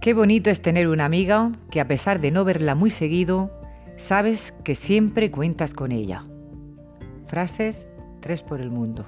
Qué bonito es tener una amiga que a pesar de no verla muy seguido, sabes que siempre cuentas con ella. Frases 3 por el mundo.